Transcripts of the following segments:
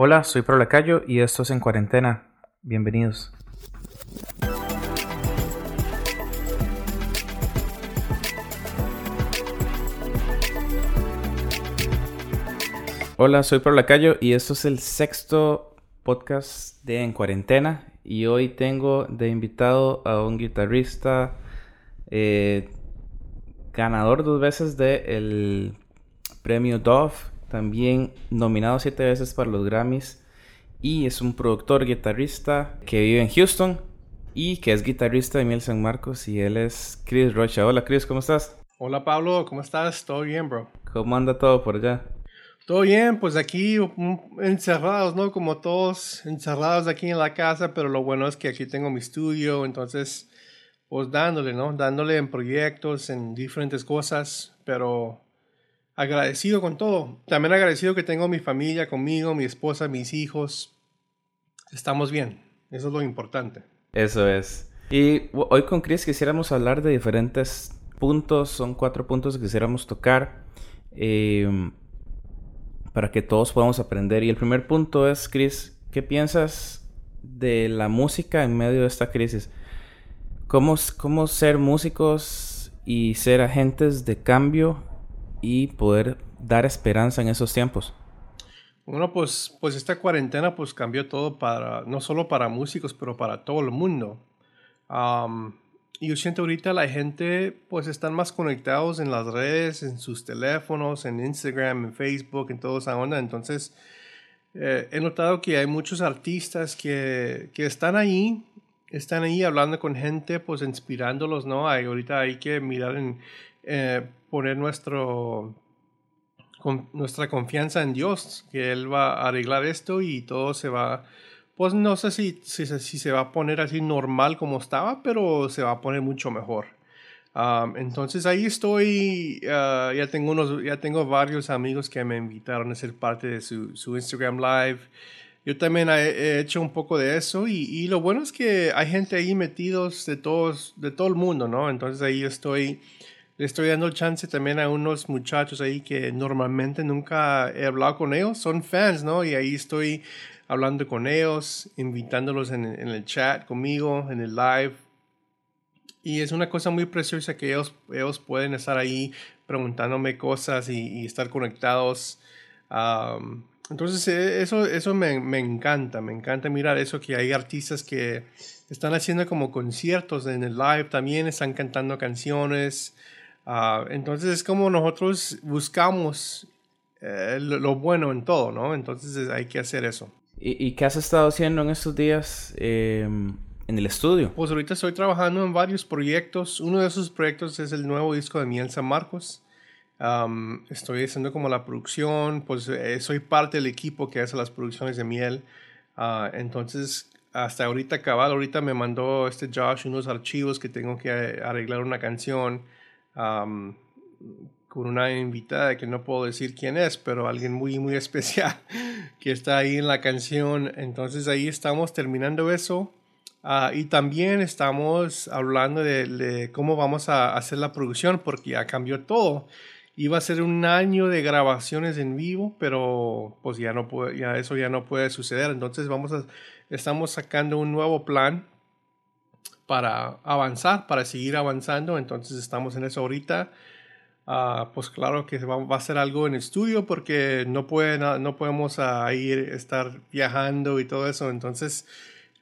Hola, soy Pro Lacayo y esto es En Cuarentena. Bienvenidos. Hola, soy Pro Lacayo y esto es el sexto podcast de En Cuarentena. Y hoy tengo de invitado a un guitarrista eh, ganador dos veces del premio Dove, también nominado siete veces para los Grammys. Y es un productor guitarrista que vive en Houston y que es guitarrista de Miel San Marcos. Y él es Chris Rocha. Hola, Chris, ¿cómo estás? Hola, Pablo, ¿cómo estás? ¿Todo bien, bro? ¿Cómo anda todo por allá? Todo bien, pues aquí encerrados, ¿no? Como todos encerrados aquí en la casa, pero lo bueno es que aquí tengo mi estudio, entonces, pues dándole, ¿no? Dándole en proyectos, en diferentes cosas, pero agradecido con todo. También agradecido que tengo mi familia conmigo, mi esposa, mis hijos. Estamos bien, eso es lo importante. Eso es. Y hoy con Chris quisiéramos hablar de diferentes puntos, son cuatro puntos que quisiéramos tocar. Eh, para que todos podamos aprender. Y el primer punto es, Chris, ¿qué piensas de la música en medio de esta crisis? ¿Cómo, cómo ser músicos y ser agentes de cambio y poder dar esperanza en esos tiempos? Bueno, pues, pues esta cuarentena pues cambió todo para, no solo para músicos, pero para todo el mundo. Y yo siento ahorita la gente pues están más conectados en las redes, en sus teléfonos, en Instagram, en Facebook, en toda esa onda. Entonces eh, he notado que hay muchos artistas que, que, están ahí, están ahí hablando con gente, pues inspirándolos, ¿no? Hay, ahorita hay que mirar en eh, poner nuestro, con, nuestra confianza en Dios, que Él va a arreglar esto y todo se va pues no sé si, si, se va a poner así normal como estaba, pero se va a poner mucho mejor. entonces ahí estoy, ah, ya, tengo unos, ya tengo varios amigos que me invitaron a ser parte de su, su Instagram Live. Yo también he, hecho un poco de eso y, y, lo bueno es que hay gente ahí metidos de, todos, de todo el mundo, ¿no? Entonces ahí estoy, le estoy dando chance también a unos muchachos ahí que normalmente nunca he hablado con ellos, son fans, ¿no? Y ahí estoy hablando con ellos, invitándolos en, el chat conmigo, en el live. Y es una cosa muy preciosa que ellos, ellos pueden estar ahí preguntándome cosas y, estar conectados. entonces e, eso, eso me, encanta, me encanta mirar eso, que hay artistas que están haciendo como conciertos en el live también, están cantando canciones. Ah, entonces es como nosotros buscamos eh, lo, bueno en todo, ¿no? Entonces hay que hacer eso. ¿Y, qué has estado haciendo en estos días em, en el estudio? Pues ahorita estoy trabajando en varios proyectos. Uno de esos proyectos es el nuevo disco de Miel San Marcos. estoy haciendo como la producción, pues eh, soy parte del equipo que hace las producciones de miel. Ah, entonces, hasta ahorita acabado, ahorita me mandó este Josh unos archivos que tengo que arreglar una canción con una invitada que no puedo decir quién es, pero alguien muy, muy especial que está ahí en la canción. Entonces ahí estamos terminando eso. Ah, y también estamos hablando de, cómo vamos a hacer la producción porque ya cambió todo. Iba a ser un año de grabaciones en vivo, pero pues ya no puede, ya eso ya no puede suceder. Entonces vamos estamos sacando un nuevo plan para avanzar, para seguir avanzando. Entonces estamos en eso ahorita. Ah, pues claro que va, a ser algo en estudio porque no, puede, no podemos ah, ir, estar viajando y todo eso. Entonces,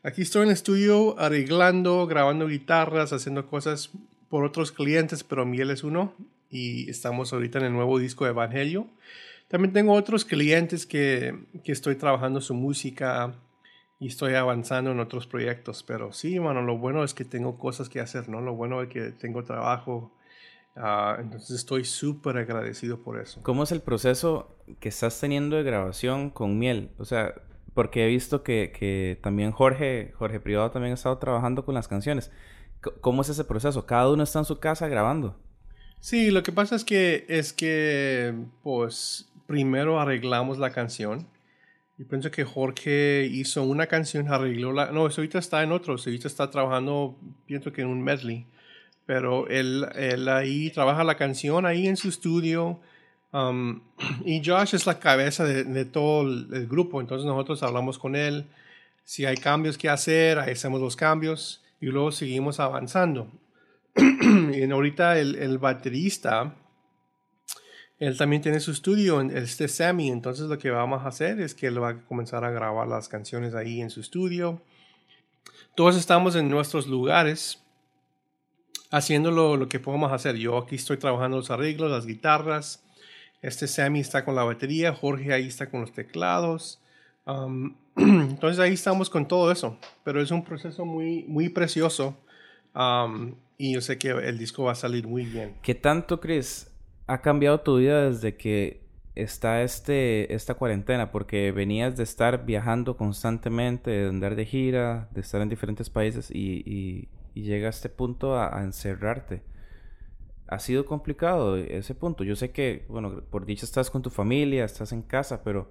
aquí estoy en estudio arreglando, grabando guitarras, haciendo cosas por otros clientes, pero Miel es uno y estamos ahorita en el nuevo disco de Evangelio. También tengo otros clientes que, que estoy trabajando su música y estoy avanzando en otros proyectos, pero sí, bueno, lo bueno es que tengo cosas que hacer, ¿no? Lo bueno es que tengo trabajo Ah, entonces estoy súper agradecido por eso. ¿Cómo es el proceso que estás teniendo de grabación con Miel? O sea, porque he visto que, que también Jorge, Jorge Privado también ha estado trabajando con las canciones. ¿Cómo es ese proceso? ¿Cada uno está en su casa grabando? Sí, lo que pasa es que es que pues primero arreglamos la canción. Y pienso que Jorge hizo una canción, arregló la... No, ahorita está en otro, ahorita está trabajando, pienso que en un medley pero él, él ahí trabaja la canción ahí en su estudio, Um, y Josh es la cabeza de, todo el, grupo, entonces nosotros hablamos con él. Si hay cambios que hacer, hacemos los cambios y luego seguimos avanzando. y ahorita el, el, baterista, él también tiene su estudio, este Sammy, entonces lo que vamos a hacer es que él va a comenzar a grabar las canciones ahí en su estudio. Todos estamos en nuestros lugares haciendo lo, que podemos hacer. Yo aquí estoy trabajando los arreglos, las guitarras. Este Sammy está con la batería, Jorge ahí está con los teclados. Entonces ahí estamos con todo eso. Pero es un proceso muy, muy precioso. Y yo sé que el disco va a salir muy bien. ¿Qué tanto, Chris, ha cambiado tu vida desde que está este, esta cuarentena? Porque venías de estar viajando constantemente, de andar de gira, de estar en diferentes países y y llega a este punto a, encerrarte. Ha sido complicado ese punto. Yo sé que, bueno, por dicha estás con tu familia, estás en casa, pero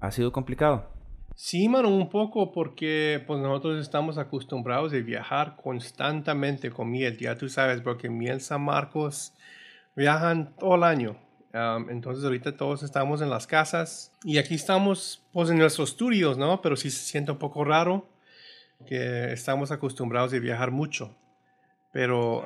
ha sido complicado. Sí, mano, un poco porque pues nosotros estamos acostumbrados a viajar constantemente con miel. Ya tú sabes, porque miel San Marcos viajan todo el año. entonces ahorita todos estamos en las casas y aquí estamos pues en nuestros estudios, ¿no? Pero sí se siente un poco raro que estamos acostumbrados a viajar mucho, pero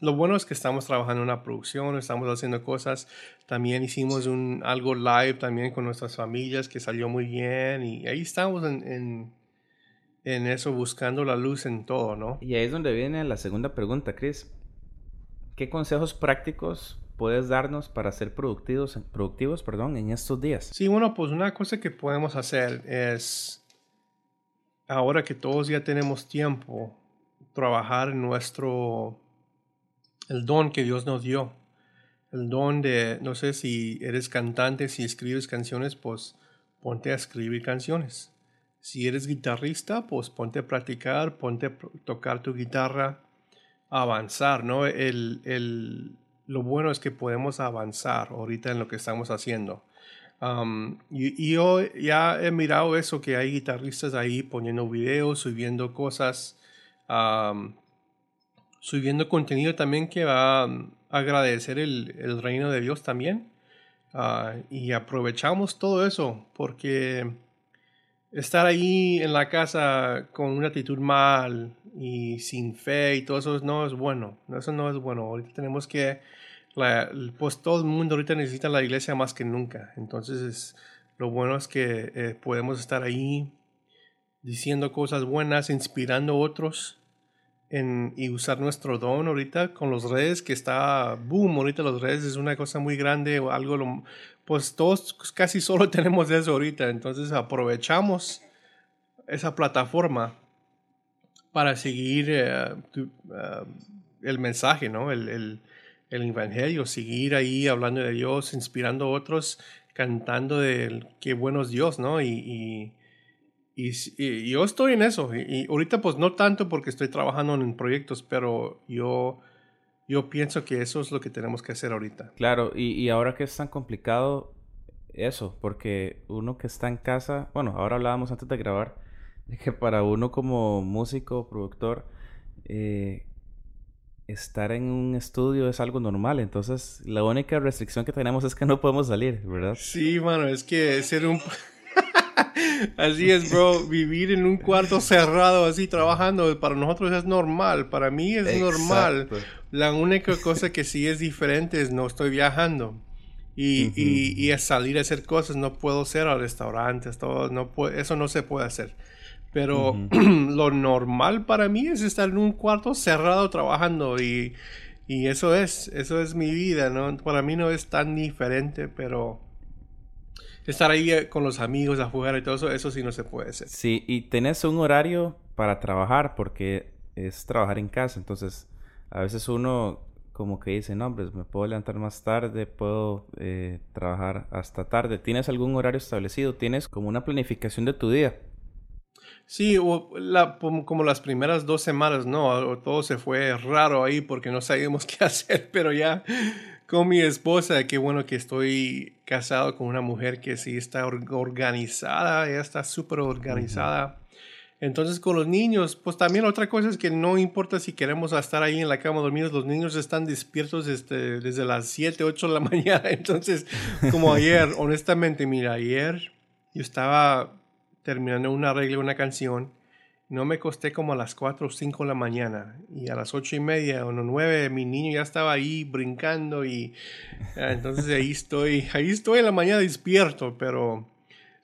lo bueno es que estamos trabajando en una producción, estamos haciendo cosas. También hicimos un, algo live también con nuestras familias que salió muy bien y ahí estamos en, en, eso buscando la luz en todo, ¿no? Y ahí es donde viene la segunda pregunta, Chris. ¿Qué consejos prácticos puedes darnos para ser productivos, productivos perdón, en estos días? Sí, bueno, pues una cosa que podemos hacer es ahora que todos ya tenemos tiempo, trabajar en nuestro, el don que Dios nos dio. El don de, no sé si eres cantante, si escribes canciones, pues ponte a escribir canciones. Si eres guitarrista, pues ponte a practicar, ponte a tocar tu guitarra, avanzar, ¿no? El, el, lo bueno es que podemos avanzar ahorita en lo que estamos haciendo y, yo ya he mirado eso, que hay guitarristas ahí poniendo videos, subiendo cosas, subiendo contenido también que va a agradecer el, el reino de Dios también. Ah, y aprovechamos todo eso porque estar ahí en la casa con una actitud mal y sin fe y todo eso no es bueno. Eso no es bueno. Ahorita tenemos que pues todo el mundo ahorita necesita la iglesia más que nunca. Entonces, lo bueno es que eh, podemos estar ahí diciendo cosas buenas, inspirando a otros en, y usar nuestro don ahorita con los redes, que está boom. Ahorita los redes es una cosa muy grande, o algo, pues todos casi solo tenemos eso ahorita. Entonces, aprovechamos esa plataforma para seguir eh, eh, el mensaje, ¿no? el el Evangelio, seguir ahí hablando de Dios, inspirando a otros, cantando de qué bueno es Dios, ¿no? Y, yo estoy en eso. Y, ahorita pues no tanto porque estoy trabajando en proyectos, pero yo, yo pienso que eso es lo que tenemos que hacer ahorita. Claro, y, ahora que es tan complicado eso, porque uno que está en casa, bueno, ahora hablábamos antes de grabar, de que para uno como músico, productor, eh, estar en un estudio es algo normal. Entonces, la única restricción que tenemos es que no podemos salir, ¿verdad? Sí, mano, es que ser un... así es, bro. Vivir en un cuarto cerrado, así trabajando, para nosotros es normal. Para mí es normal. La única cosa que sí es diferente es no estoy viajando. Y, y, es salir a hacer cosas. No puedo ser a restaurantes, todo. No eso no se puede hacer. Pero lo normal para mí es estar en un cuarto cerrado trabajando y, y, eso es, eso es mi vida, ¿no? Para mí no es tan diferente, pero estar ahí eh, con los amigos a jugar y todo eso, eso sí no se puede hacer. Sí, y tenés un horario para trabajar porque es trabajar en casa, entonces a veces uno como que dice, no, pues me puedo levantar más tarde, puedo eh, trabajar hasta tarde. ¿Tienes algún horario establecido? ¿Tienes como una planificación de tu día? Sí, la, como las primeras dos semanas, no, todo se fue raro ahí porque no sabíamos qué hacer, pero ya con mi esposa, qué bueno que estoy casado con una mujer que sí está organizada, ella está súper organizada. Entonces con los niños, pues también otra cosa es que no importa si queremos estar ahí en la cama dormidos, los niños están despiertos desde, desde las 7, 8 de la mañana. Entonces, como ayer, honestamente, mira, ayer yo estaba terminando una regla, una canción no me costé como a las 4 o 5 de la mañana y a las 8 y media o 9 mi niño ya estaba ahí brincando y ah, entonces ahí estoy, ahí estoy en la mañana despierto, pero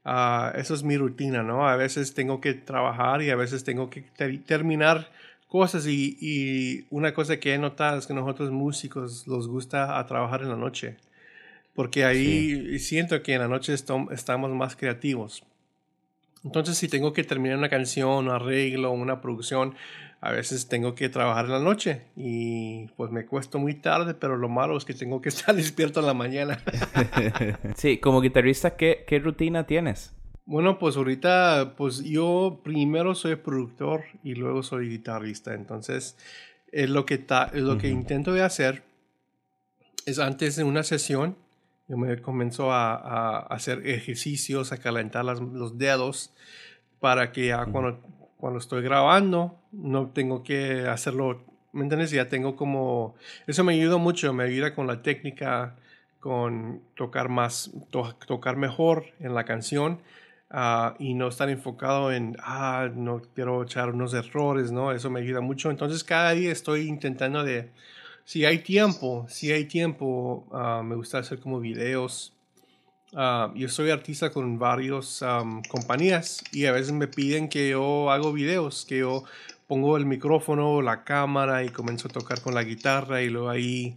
uh, eso es mi rutina, ¿no? A veces tengo que trabajar y a veces tengo que terminar cosas y, y, una cosa que he notado es que nosotros músicos nos gusta a trabajar en la noche, porque ahí siento que en la noche estamos más creativos. Entonces, si tengo que terminar una canción, un arreglo, una producción, a veces tengo que trabajar en la noche y pues me cuesto muy tarde, pero lo malo es que tengo que estar despierto en la mañana. sí, como guitarrista, ¿qué, ¿qué, rutina tienes? Bueno, pues ahorita, pues yo primero soy productor y luego soy guitarrista. Entonces, es lo que, lo que intento de hacer es antes de una sesión, me comienzo a, hacer ejercicios, a calentar los dedos para que ya cuando, cuando estoy grabando no tengo que hacerlo, ¿me entiendes? Ya tengo como, eso me ayuda mucho, me ayuda con la técnica, con tocar más, tocar mejor en la canción. Ah, y no estar enfocado en, ah, no quiero echar unos errores, ¿no? Eso me ayuda mucho. Entonces cada día estoy intentando de si hay tiempo, si hay tiempo, ah, me gusta hacer como videos. Uh, yo soy artista con varias compañías y a veces me piden que yo hago videos, que yo pongo el micrófono, la cámara y comienzo a tocar con la guitarra y luego ahí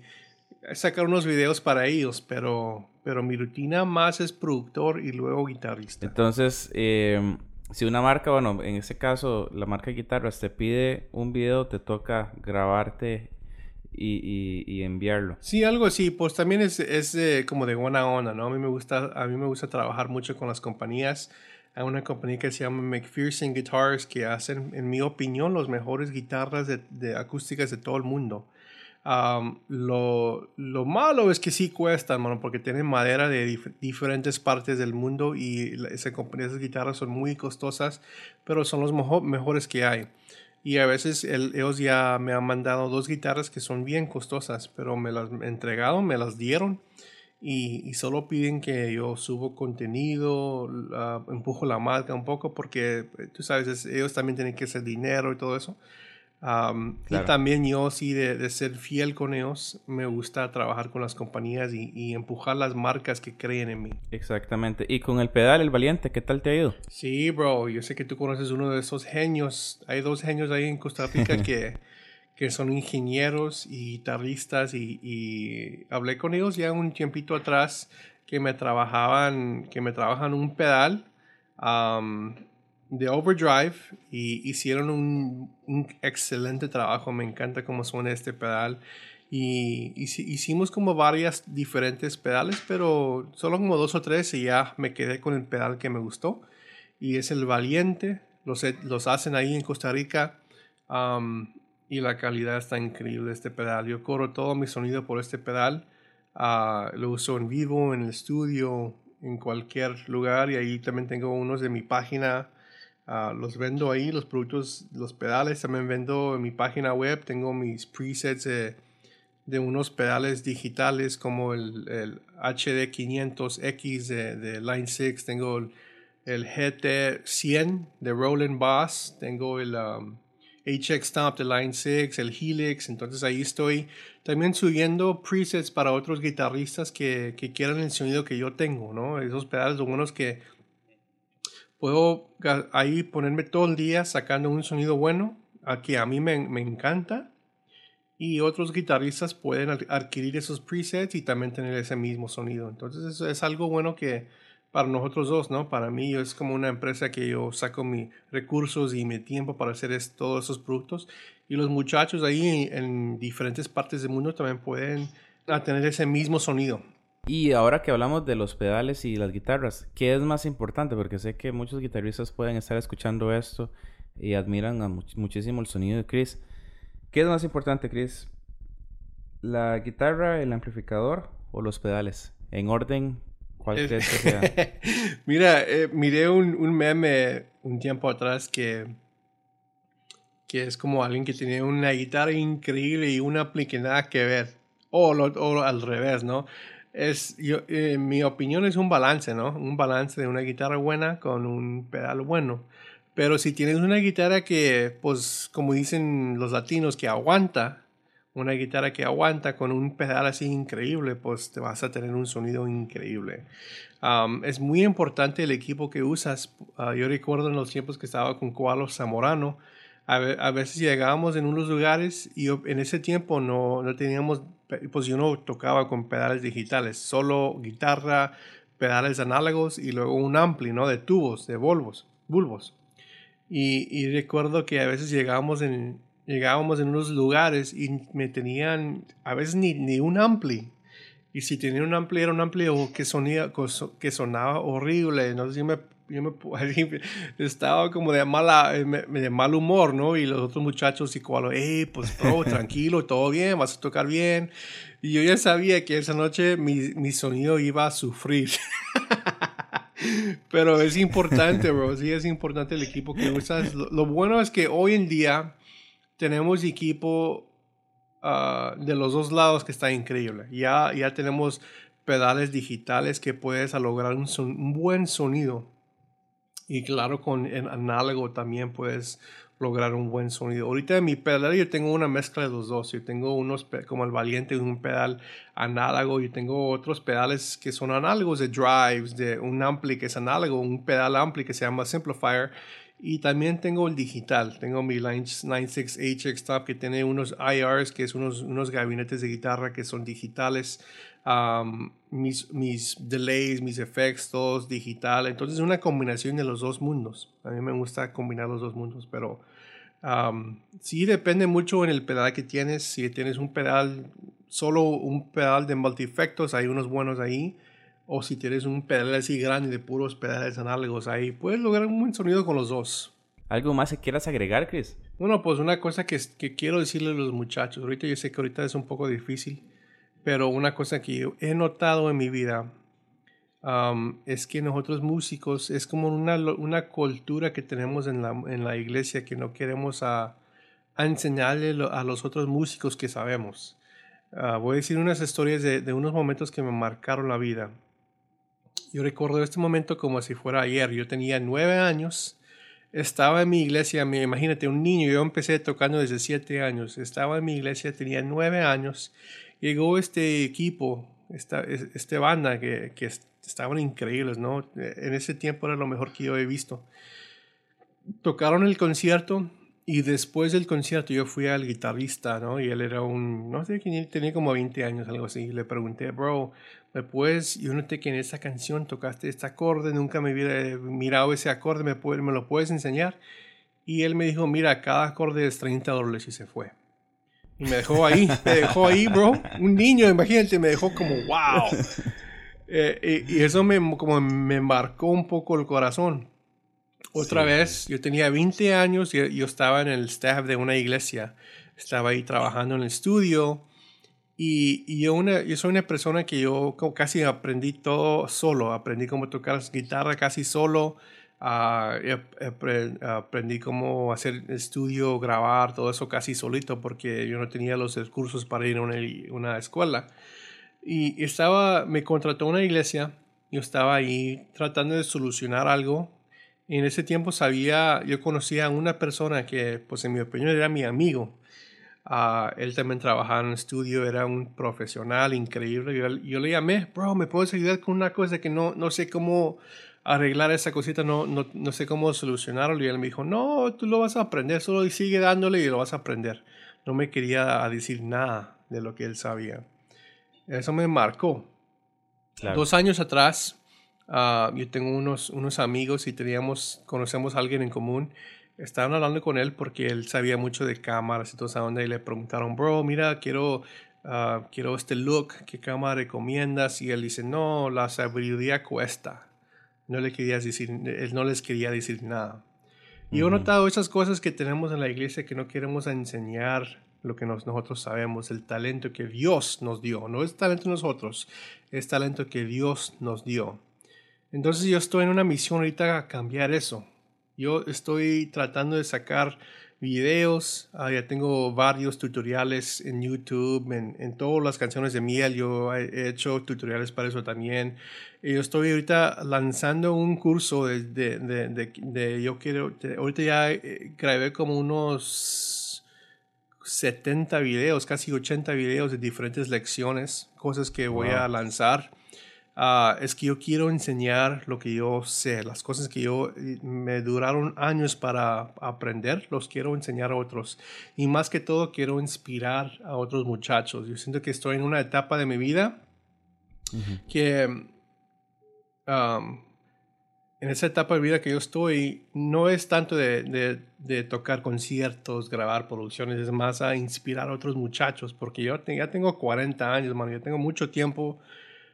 sacar unos videos para ellos, pero, pero mi rutina más es productor y luego guitarrista. Entonces, em, si una marca, bueno, en este caso la marca de guitarras te pide un video, te toca grabarte y, enviarlo. Sí, algo así, pues también es, es eh, como de buena onda, ¿no? A mí, me gusta, a mí me gusta trabajar mucho con las compañías. Hay una compañía que se llama McPherson Guitars que hacen, en mi opinión, las mejores guitarras de, acústicas de todo el mundo. lo, lo, malo es que sí cuestan, mano, porque tienen madera de diferentes partes del mundo y esa compañía, esas guitarras son muy costosas, pero son los mejores que hay. Y a veces ellos ya me han mandado dos guitarras que son bien costosas, pero me las han entregado, me las dieron. Y, solo piden que yo subo contenido, empujo la marca un poco, porque eh, tú sabes, ellos también tienen que hacer dinero y todo eso. Y también yo sí de, ser fiel con ellos, me gusta trabajar con las compañías y, empujar las marcas que creen en mí. Exactamente. Y con el pedal, el valiente, ¿qué tal te ha ido? Sí, bro, yo sé que tú conoces uno de esos genios. Hay dos genios ahí en Costa Rica que, que son ingenieros y guitarristas y, hablé con ellos ya un tiempito atrás que me trabajaban, que me trabajan un pedal de Overdrive y hicieron un, excelente trabajo. Me encanta cómo suena este pedal. Y, hicimos como varias diferentes pedales, pero solo como dos o tres y ya me quedé con el pedal que me gustó. Y es el Valiente. Los, los hacen ahí en Costa Rica. y la calidad está increíble este pedal. Yo corro todo mi sonido por este pedal. Ah, lo uso en vivo, en el estudio, en cualquier lugar. Y ahí también tengo unos de mi página Ah, los vendo ahí, los productos, los pedales. También vendo en mi página web. Tengo mis presets de, unos pedales digitales como el, el HD500X de, Line 6. Tengo el, GT100 de Roland Boss. Tengo el HX um, Stomp de Line 6, el Helix. Entonces ahí estoy también subiendo presets para otros guitarristas que, quieran el sonido que yo tengo, ¿no? Esos pedales son unos que puedo ahí ponerme todo el día sacando un sonido bueno, a que a mí me, encanta. Y otros guitarristas pueden adquirir esos presets y también tener ese mismo sonido. Entonces eso es algo bueno que para nosotros dos, ¿no? Para mí es como una empresa que yo saco mis recursos y mi tiempo para hacer todos esos productos. Y los muchachos ahí en diferentes partes del mundo también pueden tener ese mismo sonido. Y ahora que hablamos de los pedales y las guitarras, ¿qué es más importante? Porque sé que muchos guitarristas pueden estar escuchando esto y admiran muchísimo el sonido de Chris. ¿Qué es más importante, Chris? ¿La guitarra, el amplificador o los pedales? En orden, ¿cuál crees que sea? Mira, eh, miré un, un, meme un tiempo atrás que que es como alguien que tiene una guitarra increíble y una ampli que nada que ver. O, o al revés, ¿no? Es, yo, eh, mi opinión es un balance, ¿no? Un balance de una guitarra buena con un pedal bueno. Pero si tienes una guitarra que, pues, como dicen los latinos, que aguanta, una guitarra que aguanta con un pedal así increíble, pues te vas a tener un sonido increíble. es muy importante el equipo que usas. Ah, yo recuerdo en los tiempos que estaba con Koalo Zamorano, a, veces llegábamos en unos lugares y en ese tiempo no, no teníamos, pues yo no tocaba con pedales digitales, solo guitarra, pedales análogos y luego un ampli, ¿no? De tubos, de bulbos. bulbos. Y, y recuerdo que a veces llegábamos en, llegábamos en unos lugares y me tenían a veces ni, ni un ampli. Y si tenía un ampli, era un ampli que, sonía, que sonaba horrible. No sé si me, yo me, estaba como de, mala, eh, de mal humor, ¿no? Y los otros muchachos, y cual, hey, pues, bro, tranquilo, todo bien, vas a tocar bien. Y yo ya sabía que esa noche mi, mi sonido iba a sufrir. Pero es importante, bro. Sí, es importante el equipo que usas. lo bueno es que hoy en día tenemos equipo ah, de los dos lados que está increíble. Ya, ya tenemos pedales digitales que puedes lograr un, un buen sonido. Y claro, con el análogo también puedes lograr un buen sonido. Ahorita en mi pedal yo tengo una mezcla de los dos. Yo tengo unos como el Valiente, un pedal análogo. y tengo otros pedales que son análogos de drives, de un ampli que es análogo, un pedal ampli que se llama Simplifier y también tengo el digital, tengo mi Line 96HX Top que tiene unos IRs, que es unos, unos gabinetes de guitarra que son digitales, mis, mis delays, mis efectos, digital. Entonces es una combinación de los dos mundos. A mí me gusta combinar los dos mundos, pero um, sí depende mucho en el pedal que tienes. Si tienes un pedal, solo un pedal de multi-efectos, hay unos buenos ahí o si tienes un pedal así grande de puros pedales análogos ahí, puedes lograr un buen sonido con los dos. ¿Algo más que quieras agregar, Chris? Bueno, pues una cosa que, que quiero decirle a los muchachos, ahorita yo sé que ahorita es un poco difícil, pero una cosa que he notado en mi vida es que nosotros músicos es como una, una cultura que tenemos en la, en la iglesia que no queremos a, enseñarle a los otros músicos que sabemos. Uh, voy a decir unas historias de, de, unos momentos que me marcaron la vida. Yo recuerdo este momento como si fuera ayer. Yo tenía nueve años. Estaba en mi iglesia, me, imagínate, un niño. Yo empecé tocando desde siete años. Estaba en mi iglesia, tenía nueve años. Llegó este equipo, esta, este banda que, estaban increíbles, ¿no? En ese tiempo era lo mejor que yo he visto. Tocaron el concierto y después del concierto yo fui al guitarrista, ¿no? Y él era un, no sé quién, tenía como 20 años, algo así. Y le pregunté, bro, ¿me puedes, yo noté que en esa canción tocaste este acorde, nunca me hubiera mirado ese acorde, ¿me, puede, me lo puedes enseñar? Y él me dijo, mira, cada acorde es 30 dólares y se fue. Y me dejó ahí, me dejó ahí, bro. Un niño, imagínate, me dejó como, wow. Eh, y, y, eso me, como me marcó un poco el corazón otra vez, yo tenía 20 años y yo estaba en el staff de una iglesia. Estaba ahí trabajando en el estudio. Y, yo, una, yo soy una persona que yo casi aprendí todo solo. Aprendí cómo tocar guitarra casi solo. Uh, aprendí cómo hacer estudio, grabar, todo eso casi solito porque yo no tenía los recursos para ir a una, una escuela. Y estaba, me contrató una iglesia. Yo estaba ahí tratando de solucionar algo en ese tiempo sabía, yo conocía a una persona que, pues en mi opinión, era mi amigo. Uh, él también trabajaba en un estudio, era un profesional increíble. Yo, yo, le llamé, bro, ¿me puedes ayudar con una cosa que no, no sé cómo arreglar esa cosita, no, no, no sé cómo solucionarlo? Y él me dijo, no, tú lo vas a aprender, solo sigue dándole y lo vas a aprender. No me quería decir nada de lo que él sabía. Eso me marcó. Dos años atrás, Ah, yo tengo unos, unos amigos y teníamos, conocemos a alguien en común. Estaban hablando con él porque él sabía mucho de cámaras y toda esa onda y le preguntaron, bro, mira, quiero, uh, quiero este look, ¿qué cámara recomiendas? Y él dice, no, la sabiduría cuesta. No le quería decir, él no les quería decir nada. Y yo he notado esas cosas que tenemos en la iglesia que no queremos enseñar lo que nosotros sabemos, el talento que Dios nos dio. No es talento de nosotros, es talento que Dios nos dio. Entonces yo estoy en una misión ahorita a cambiar eso. Yo estoy tratando de sacar videos, ah, ya tengo varios tutoriales en YouTube, en, en, todas las canciones de miel, yo he hecho tutoriales para eso también. Y yo estoy ahorita lanzando un curso de, de, de, de yo quiero, ahorita ya eh, grabé como unos 70 videos, casi 80 videos de diferentes lecciones, cosas que voy a lanzar Ah, es que yo quiero enseñar lo que yo sé, las cosas que yo me duraron años para aprender, los quiero enseñar a otros. Y más que todo, quiero inspirar a otros muchachos. Yo siento que estoy en una etapa de mi vida que en esa etapa de vida que yo estoy, no es tanto de, de, tocar conciertos, grabar producciones, es más a inspirar a otros muchachos, porque yo ya tengo 40 años, mano, yo tengo mucho tiempo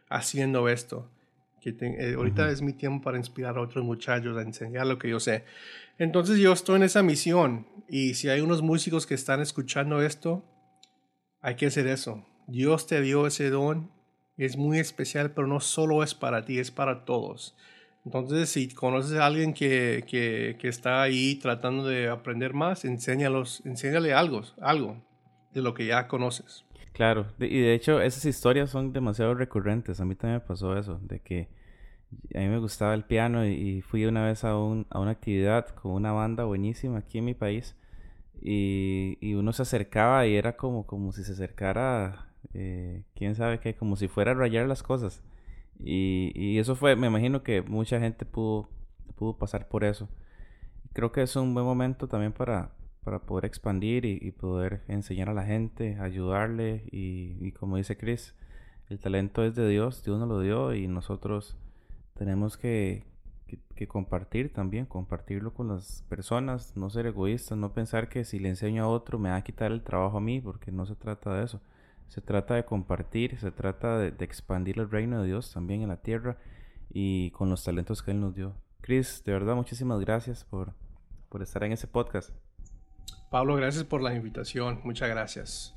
haciendo esto. Que eh, ahorita es mi tiempo para inspirar a otros muchachos, a enseñar lo que yo sé. Entonces yo estoy en esa misión y si hay unos músicos que están escuchando esto, hay que hacer eso. Dios te dio ese don, es muy especial, pero no solo es para ti, es para todos. Entonces, si conoces a alguien que, que, que está ahí tratando de aprender más, enséñalos, enséñale algo, algo de lo que ya conoces. Claro, y de hecho esas historias son demasiado recurrentes. A mí también me pasó eso, de que a mí me gustaba el piano y, fui una vez a, un, a una actividad con una banda buenísima aquí en mi país y, y uno se acercaba y era como, como si se acercara, eh, quién sabe qué, como si fuera a rayar las cosas. Y, y eso fue, me imagino que mucha gente pudo, pudo pasar por eso. Creo que es un buen momento también para, para poder expandir y, poder enseñar a la gente, ayudarle y, como dice Chris, el talento es de Dios, Dios nos lo dio y nosotros tenemos que, compartir también, compartirlo con las personas, no ser egoístas, no pensar que si le enseño a otro me va a quitar el trabajo a mí, porque no se trata de eso. Se trata de compartir, se trata de, de expandir el reino de Dios también en la tierra y con los talentos que Él nos dio. Chris, de verdad, muchísimas gracias por, por estar en ese podcast. Pablo, gracias por la invitación. Muchas gracias.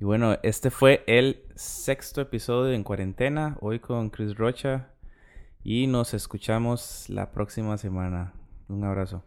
Y bueno, este fue el sexto episodio en cuarentena, hoy con Chris Rocha. Y nos escuchamos la próxima semana. Un abrazo.